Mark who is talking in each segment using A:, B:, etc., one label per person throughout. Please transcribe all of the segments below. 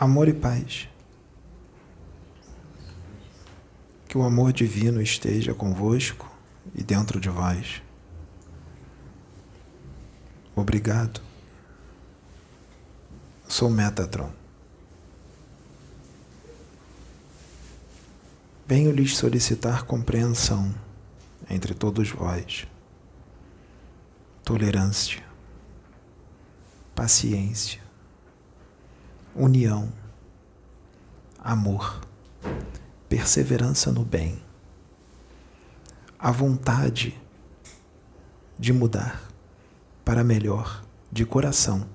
A: amor e paz. Que o amor divino esteja convosco e dentro de vós. Obrigado. Sou Metatron. Venho lhes solicitar compreensão entre todos vós, tolerância, paciência, união, amor, perseverança no bem, a vontade de mudar para melhor de coração,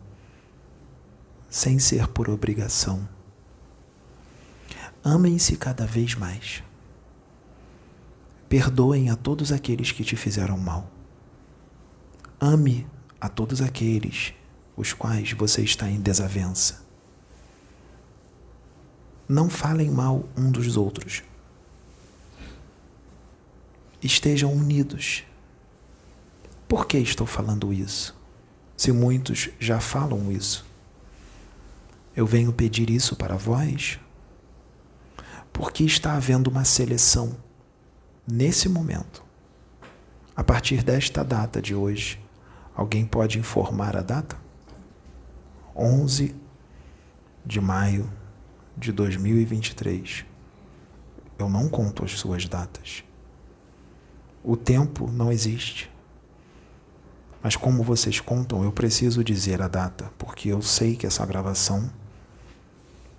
A: sem ser por obrigação. Amem-se cada vez mais. Perdoem a todos aqueles que te fizeram mal. Ame a todos aqueles os quais você está em desavença. Não falem mal um dos outros. Estejam unidos. Por que estou falando isso? Se muitos já falam isso. Eu venho pedir isso para vós porque está havendo uma seleção nesse momento. A partir desta data de hoje, alguém pode informar a data? 11 de maio de 2023. Eu não conto as suas datas. O tempo não existe. Mas como vocês contam, eu preciso dizer a data, porque eu sei que essa gravação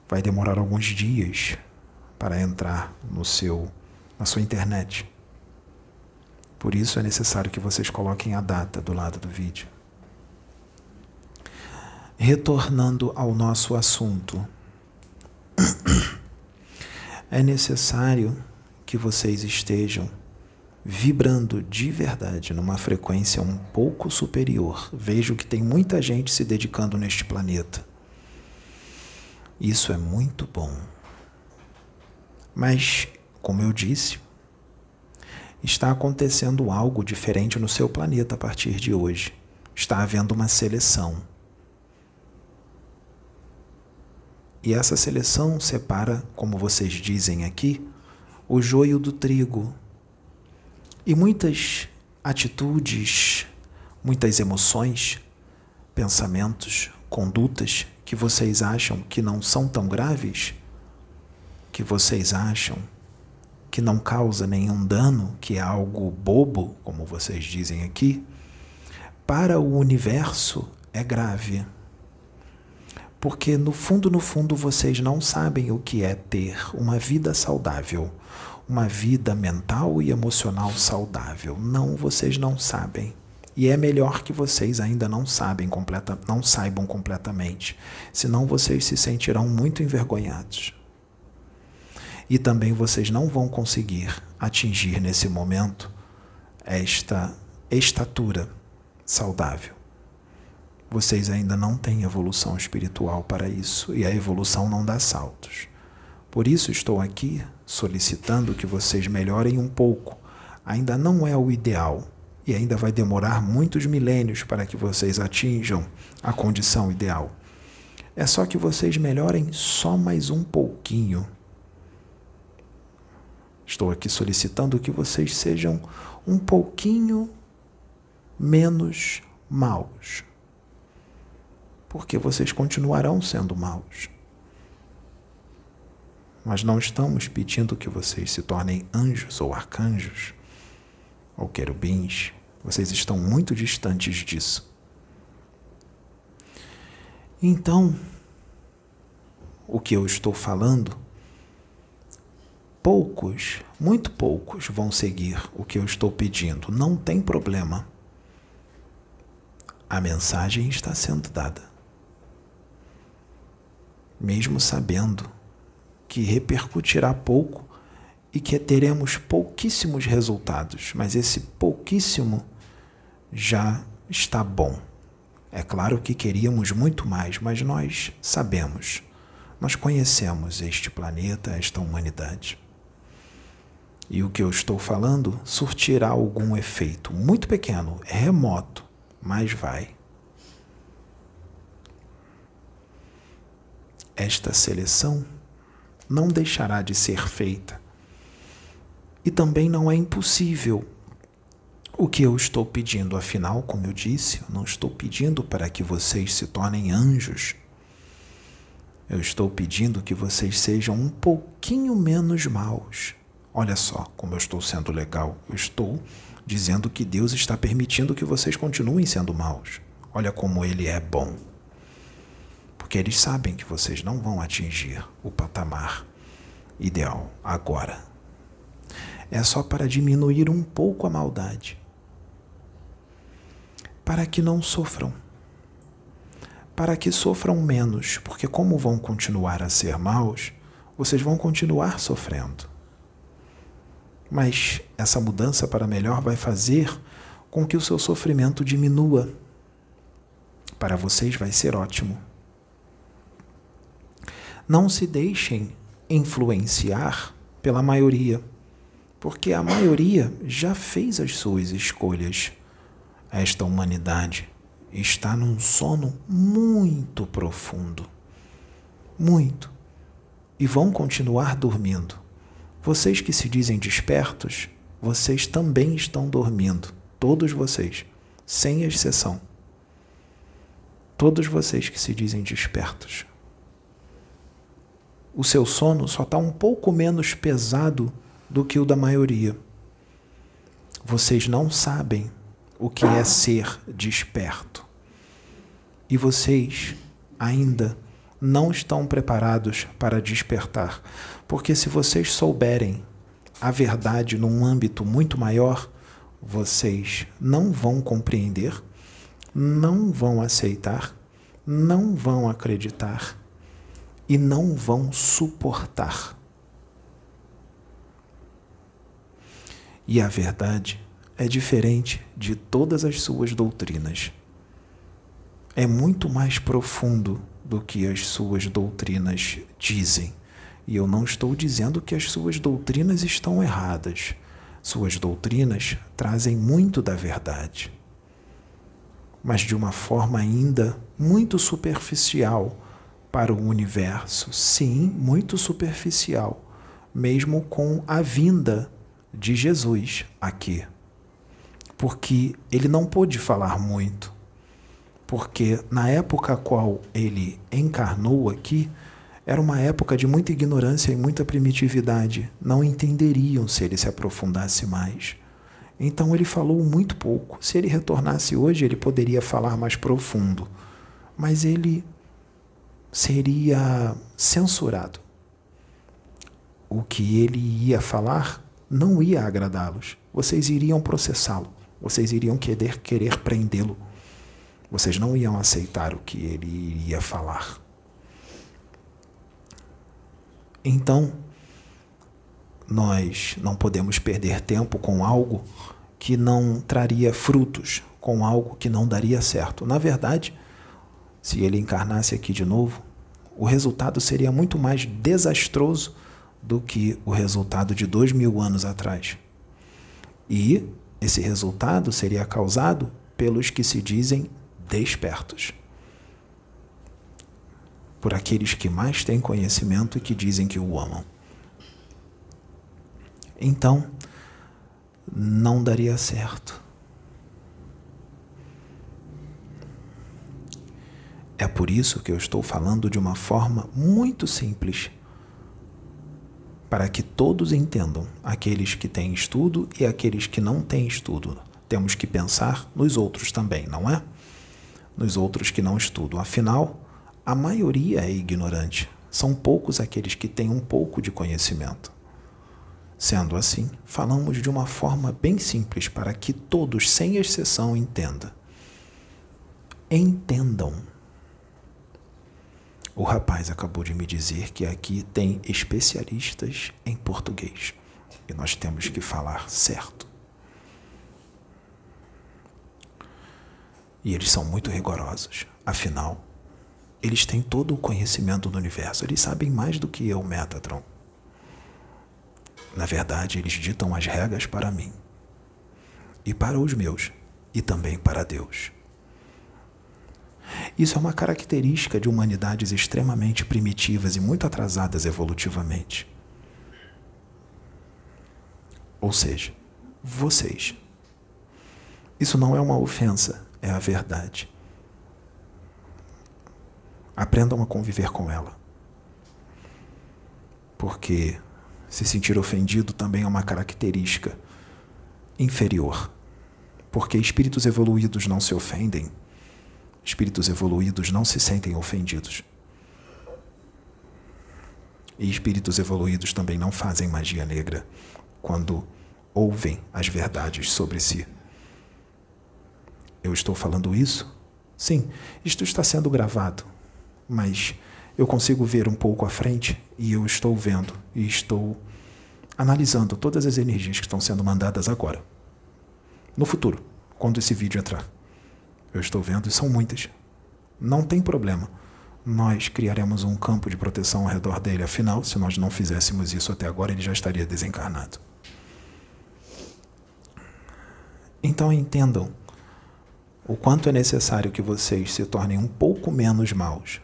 A: vai demorar alguns dias para entrar no seu na sua internet. Por isso é necessário que vocês coloquem a data do lado do vídeo. Retornando ao nosso assunto, é necessário que vocês estejam vibrando de verdade numa frequência um pouco superior. Vejo que tem muita gente se dedicando neste planeta. Isso é muito bom. Mas, como eu disse, está acontecendo algo diferente no seu planeta a partir de hoje. Está havendo uma seleção. E essa seleção separa, como vocês dizem aqui, o joio do trigo. E muitas atitudes, muitas emoções, pensamentos, condutas que vocês acham que não são tão graves que vocês acham que não causa nenhum dano, que é algo bobo, como vocês dizem aqui, para o universo é grave. Porque no fundo, no fundo, vocês não sabem o que é ter uma vida saudável, uma vida mental e emocional saudável. Não, vocês não sabem. E é melhor que vocês ainda não sabem completa, não saibam completamente, senão vocês se sentirão muito envergonhados e também vocês não vão conseguir atingir nesse momento esta estatura saudável. Vocês ainda não têm evolução espiritual para isso e a evolução não dá saltos. Por isso estou aqui solicitando que vocês melhorem um pouco. Ainda não é o ideal e ainda vai demorar muitos milênios para que vocês atinjam a condição ideal. É só que vocês melhorem só mais um pouquinho Estou aqui solicitando que vocês sejam um pouquinho menos maus. Porque vocês continuarão sendo maus. Mas não estamos pedindo que vocês se tornem anjos ou arcanjos ou querubins. Vocês estão muito distantes disso. Então, o que eu estou falando poucos, muito poucos vão seguir o que eu estou pedindo. Não tem problema. A mensagem está sendo dada. Mesmo sabendo que repercutirá pouco e que teremos pouquíssimos resultados, mas esse pouquíssimo já está bom. É claro que queríamos muito mais, mas nós sabemos, nós conhecemos este planeta, esta humanidade. E o que eu estou falando surtirá algum efeito muito pequeno, remoto, mas vai. Esta seleção não deixará de ser feita. E também não é impossível o que eu estou pedindo, afinal, como eu disse, eu não estou pedindo para que vocês se tornem anjos. Eu estou pedindo que vocês sejam um pouquinho menos maus. Olha só como eu estou sendo legal. Eu estou dizendo que Deus está permitindo que vocês continuem sendo maus. Olha como Ele é bom. Porque eles sabem que vocês não vão atingir o patamar ideal agora. É só para diminuir um pouco a maldade para que não sofram. Para que sofram menos, porque, como vão continuar a ser maus, vocês vão continuar sofrendo. Mas essa mudança para melhor vai fazer com que o seu sofrimento diminua. Para vocês vai ser ótimo. Não se deixem influenciar pela maioria, porque a maioria já fez as suas escolhas esta humanidade está num sono muito profundo. Muito. E vão continuar dormindo. Vocês que se dizem despertos, vocês também estão dormindo. Todos vocês, sem exceção. Todos vocês que se dizem despertos. O seu sono só está um pouco menos pesado do que o da maioria. Vocês não sabem o que é ser desperto. E vocês ainda não estão preparados para despertar, porque se vocês souberem a verdade num âmbito muito maior, vocês não vão compreender, não vão aceitar, não vão acreditar e não vão suportar. E a verdade é diferente de todas as suas doutrinas. É muito mais profundo do que as suas doutrinas dizem. E eu não estou dizendo que as suas doutrinas estão erradas. Suas doutrinas trazem muito da verdade, mas de uma forma ainda muito superficial para o universo. Sim, muito superficial, mesmo com a vinda de Jesus aqui porque ele não pôde falar muito. Porque na época a qual ele encarnou aqui, era uma época de muita ignorância e muita primitividade. Não entenderiam se ele se aprofundasse mais. Então ele falou muito pouco. Se ele retornasse hoje, ele poderia falar mais profundo. Mas ele seria censurado. O que ele ia falar não ia agradá-los. Vocês iriam processá-lo vocês iriam querer, querer prendê-lo. Vocês não iam aceitar o que ele iria falar. Então, nós não podemos perder tempo com algo que não traria frutos, com algo que não daria certo. Na verdade, se ele encarnasse aqui de novo, o resultado seria muito mais desastroso do que o resultado de dois mil anos atrás. E esse resultado seria causado pelos que se dizem despertos. Por aqueles que mais têm conhecimento e que dizem que o amam. Então, não daria certo. É por isso que eu estou falando de uma forma muito simples para que todos entendam, aqueles que têm estudo e aqueles que não têm estudo. Temos que pensar nos outros também, não é? Nos outros que não estudam. Afinal, a maioria é ignorante. São poucos aqueles que têm um pouco de conhecimento. Sendo assim, falamos de uma forma bem simples para que todos, sem exceção, entendam. Entendam. O rapaz acabou de me dizer que aqui tem especialistas em português e nós temos que falar certo. E eles são muito rigorosos. Afinal, eles têm todo o conhecimento do universo. Eles sabem mais do que eu, Metatron. Na verdade, eles ditam as regras para mim e para os meus, e também para Deus. Isso é uma característica de humanidades extremamente primitivas e muito atrasadas evolutivamente. Ou seja, vocês. Isso não é uma ofensa, é a verdade. Aprendam a conviver com ela. Porque se sentir ofendido também é uma característica inferior. Porque espíritos evoluídos não se ofendem, espíritos evoluídos não se sentem ofendidos. E espíritos evoluídos também não fazem magia negra quando ouvem as verdades sobre si. Eu estou falando isso? Sim, isto está sendo gravado, mas eu consigo ver um pouco à frente e eu estou vendo e estou analisando todas as energias que estão sendo mandadas agora. No futuro, quando esse vídeo entrar. Eu estou vendo e são muitas. Não tem problema. Nós criaremos um campo de proteção ao redor dele, afinal, se nós não fizéssemos isso até agora, ele já estaria desencarnado. Então entendam o quanto é necessário que vocês se tornem um pouco menos maus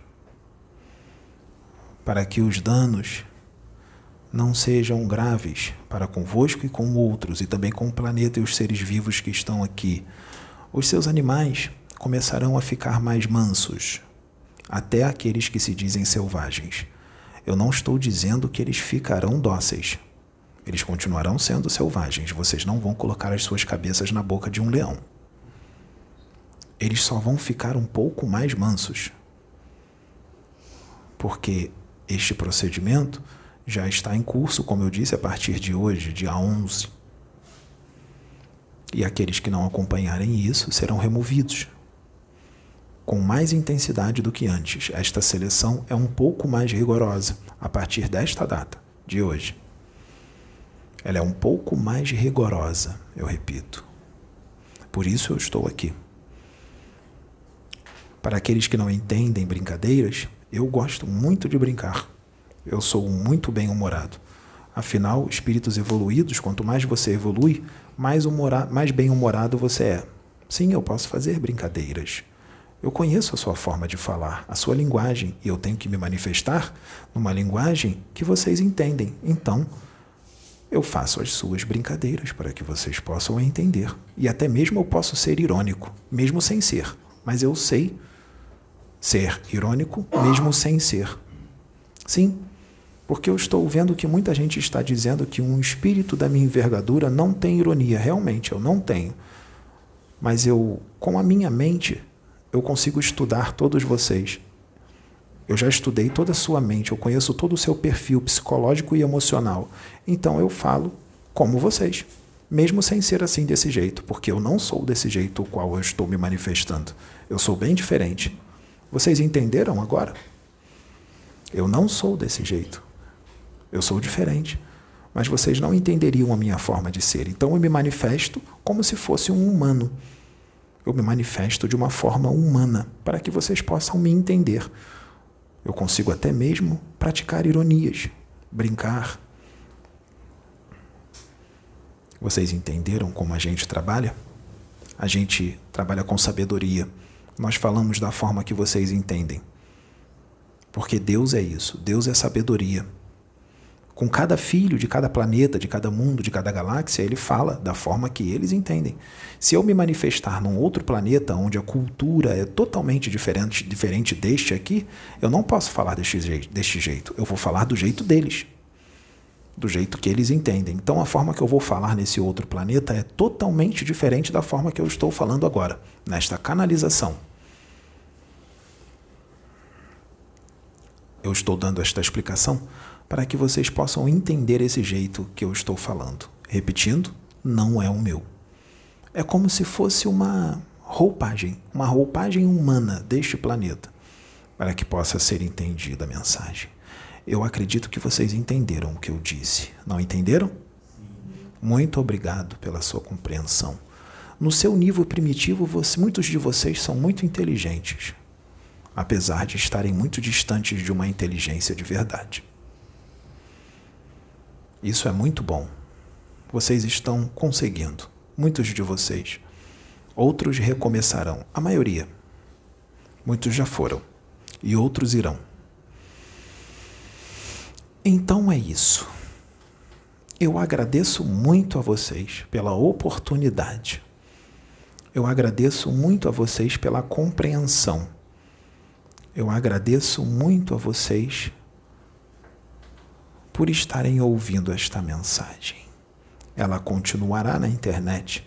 A: para que os danos não sejam graves para convosco e com outros, e também com o planeta e os seres vivos que estão aqui. Os seus animais começarão a ficar mais mansos, até aqueles que se dizem selvagens. Eu não estou dizendo que eles ficarão dóceis. Eles continuarão sendo selvagens. Vocês não vão colocar as suas cabeças na boca de um leão. Eles só vão ficar um pouco mais mansos. Porque este procedimento já está em curso, como eu disse, a partir de hoje, dia 11. E aqueles que não acompanharem isso serão removidos. Com mais intensidade do que antes, esta seleção é um pouco mais rigorosa a partir desta data, de hoje. Ela é um pouco mais rigorosa, eu repito. Por isso eu estou aqui. Para aqueles que não entendem brincadeiras, eu gosto muito de brincar. Eu sou muito bem-humorado. Afinal, espíritos evoluídos, quanto mais você evolui, mais, mais bem-humorado você é. Sim, eu posso fazer brincadeiras. Eu conheço a sua forma de falar, a sua linguagem, e eu tenho que me manifestar numa linguagem que vocês entendem. Então, eu faço as suas brincadeiras para que vocês possam entender. E até mesmo eu posso ser irônico, mesmo sem ser. Mas eu sei ser irônico, mesmo sem ser. Sim, porque eu estou vendo que muita gente está dizendo que um espírito da minha envergadura não tem ironia. Realmente, eu não tenho. Mas eu, com a minha mente, eu consigo estudar todos vocês. Eu já estudei toda a sua mente, eu conheço todo o seu perfil psicológico e emocional. Então eu falo como vocês, mesmo sem ser assim desse jeito, porque eu não sou desse jeito o qual eu estou me manifestando. Eu sou bem diferente. Vocês entenderam agora? Eu não sou desse jeito. Eu sou diferente. Mas vocês não entenderiam a minha forma de ser. Então eu me manifesto como se fosse um humano. Eu me manifesto de uma forma humana, para que vocês possam me entender. Eu consigo até mesmo praticar ironias, brincar. Vocês entenderam como a gente trabalha? A gente trabalha com sabedoria. Nós falamos da forma que vocês entendem. Porque Deus é isso, Deus é sabedoria com cada filho de cada planeta, de cada mundo, de cada galáxia, ele fala da forma que eles entendem. Se eu me manifestar num outro planeta onde a cultura é totalmente diferente, diferente deste aqui, eu não posso falar deste jeito, deste jeito. Eu vou falar do jeito deles. Do jeito que eles entendem. Então a forma que eu vou falar nesse outro planeta é totalmente diferente da forma que eu estou falando agora, nesta canalização. Eu estou dando esta explicação para que vocês possam entender esse jeito que eu estou falando. Repetindo, não é o meu. É como se fosse uma roupagem, uma roupagem humana deste planeta, para que possa ser entendida a mensagem. Eu acredito que vocês entenderam o que eu disse. Não entenderam? Muito obrigado pela sua compreensão. No seu nível primitivo, você, muitos de vocês são muito inteligentes, apesar de estarem muito distantes de uma inteligência de verdade. Isso é muito bom. Vocês estão conseguindo. Muitos de vocês. Outros recomeçarão. A maioria. Muitos já foram e outros irão. Então é isso. Eu agradeço muito a vocês pela oportunidade. Eu agradeço muito a vocês pela compreensão. Eu agradeço muito a vocês por estarem ouvindo esta mensagem. Ela continuará na internet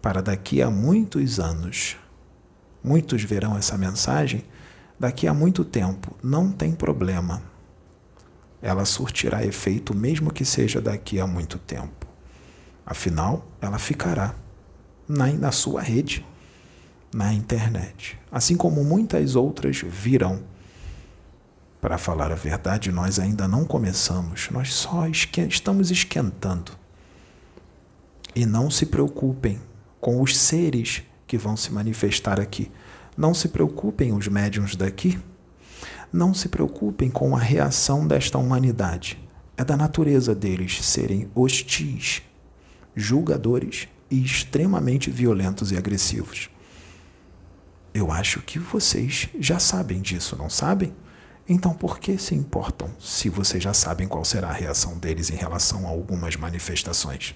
A: para daqui a muitos anos. Muitos verão essa mensagem daqui a muito tempo, não tem problema ela surtirá efeito mesmo que seja daqui a muito tempo. Afinal, ela ficará na, na sua rede, na internet, assim como muitas outras virão. Para falar a verdade, nós ainda não começamos, nós só estamos esquentando. E não se preocupem com os seres que vão se manifestar aqui. Não se preocupem os médiums daqui não se preocupem com a reação desta humanidade. É da natureza deles serem hostis, julgadores e extremamente violentos e agressivos. Eu acho que vocês já sabem disso, não sabem? Então por que se importam se vocês já sabem qual será a reação deles em relação a algumas manifestações?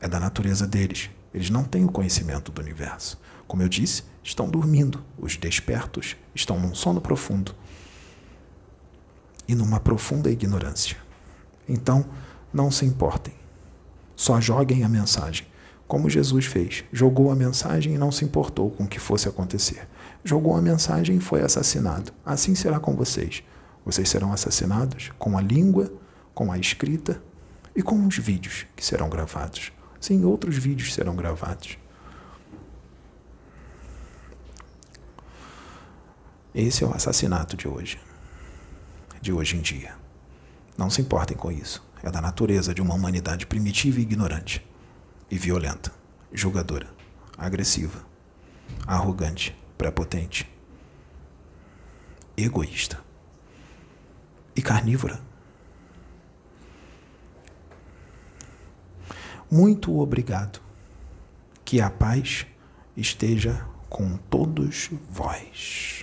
A: É da natureza deles. Eles não têm o conhecimento do universo. Como eu disse, estão dormindo. Os despertos estão num sono profundo e numa profunda ignorância. Então, não se importem. Só joguem a mensagem, como Jesus fez. Jogou a mensagem e não se importou com o que fosse acontecer. Jogou a mensagem e foi assassinado. Assim será com vocês. Vocês serão assassinados com a língua, com a escrita e com os vídeos que serão gravados. Sim, outros vídeos serão gravados. Esse é o assassinato de hoje de hoje em dia. Não se importem com isso. É da natureza de uma humanidade primitiva e ignorante, e violenta, julgadora, agressiva, arrogante, prepotente, egoísta e carnívora. Muito obrigado. Que a paz esteja com todos vós.